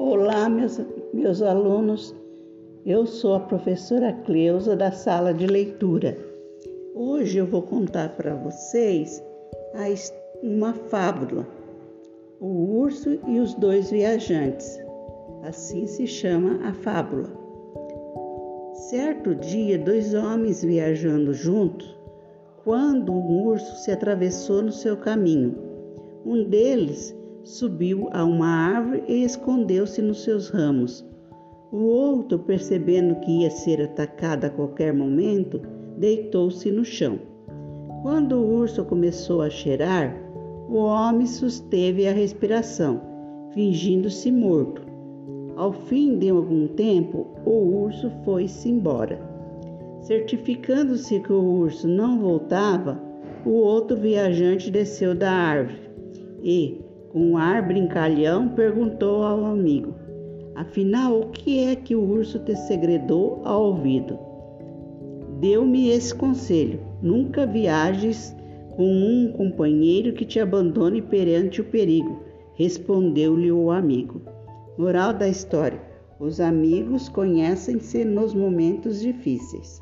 Olá, meus, meus alunos. Eu sou a professora Cleusa da sala de leitura. Hoje eu vou contar para vocês uma fábula: O urso e os dois viajantes. Assim se chama a fábula. Certo dia, dois homens viajando juntos, quando um urso se atravessou no seu caminho. Um deles subiu a uma árvore e escondeu-se nos seus ramos. O outro, percebendo que ia ser atacado a qualquer momento, deitou-se no chão. Quando o urso começou a cheirar, o homem susteve a respiração, fingindo-se morto. Ao fim de algum tempo, o urso foi-se embora. Certificando-se que o urso não voltava, o outro viajante desceu da árvore e, com um ar brincalhão, perguntou ao amigo: Afinal, o que é que o urso te segredou ao ouvido? Deu-me esse conselho: nunca viajes com um companheiro que te abandone perante o perigo, respondeu-lhe o amigo. Moral da história: os amigos conhecem-se nos momentos difíceis.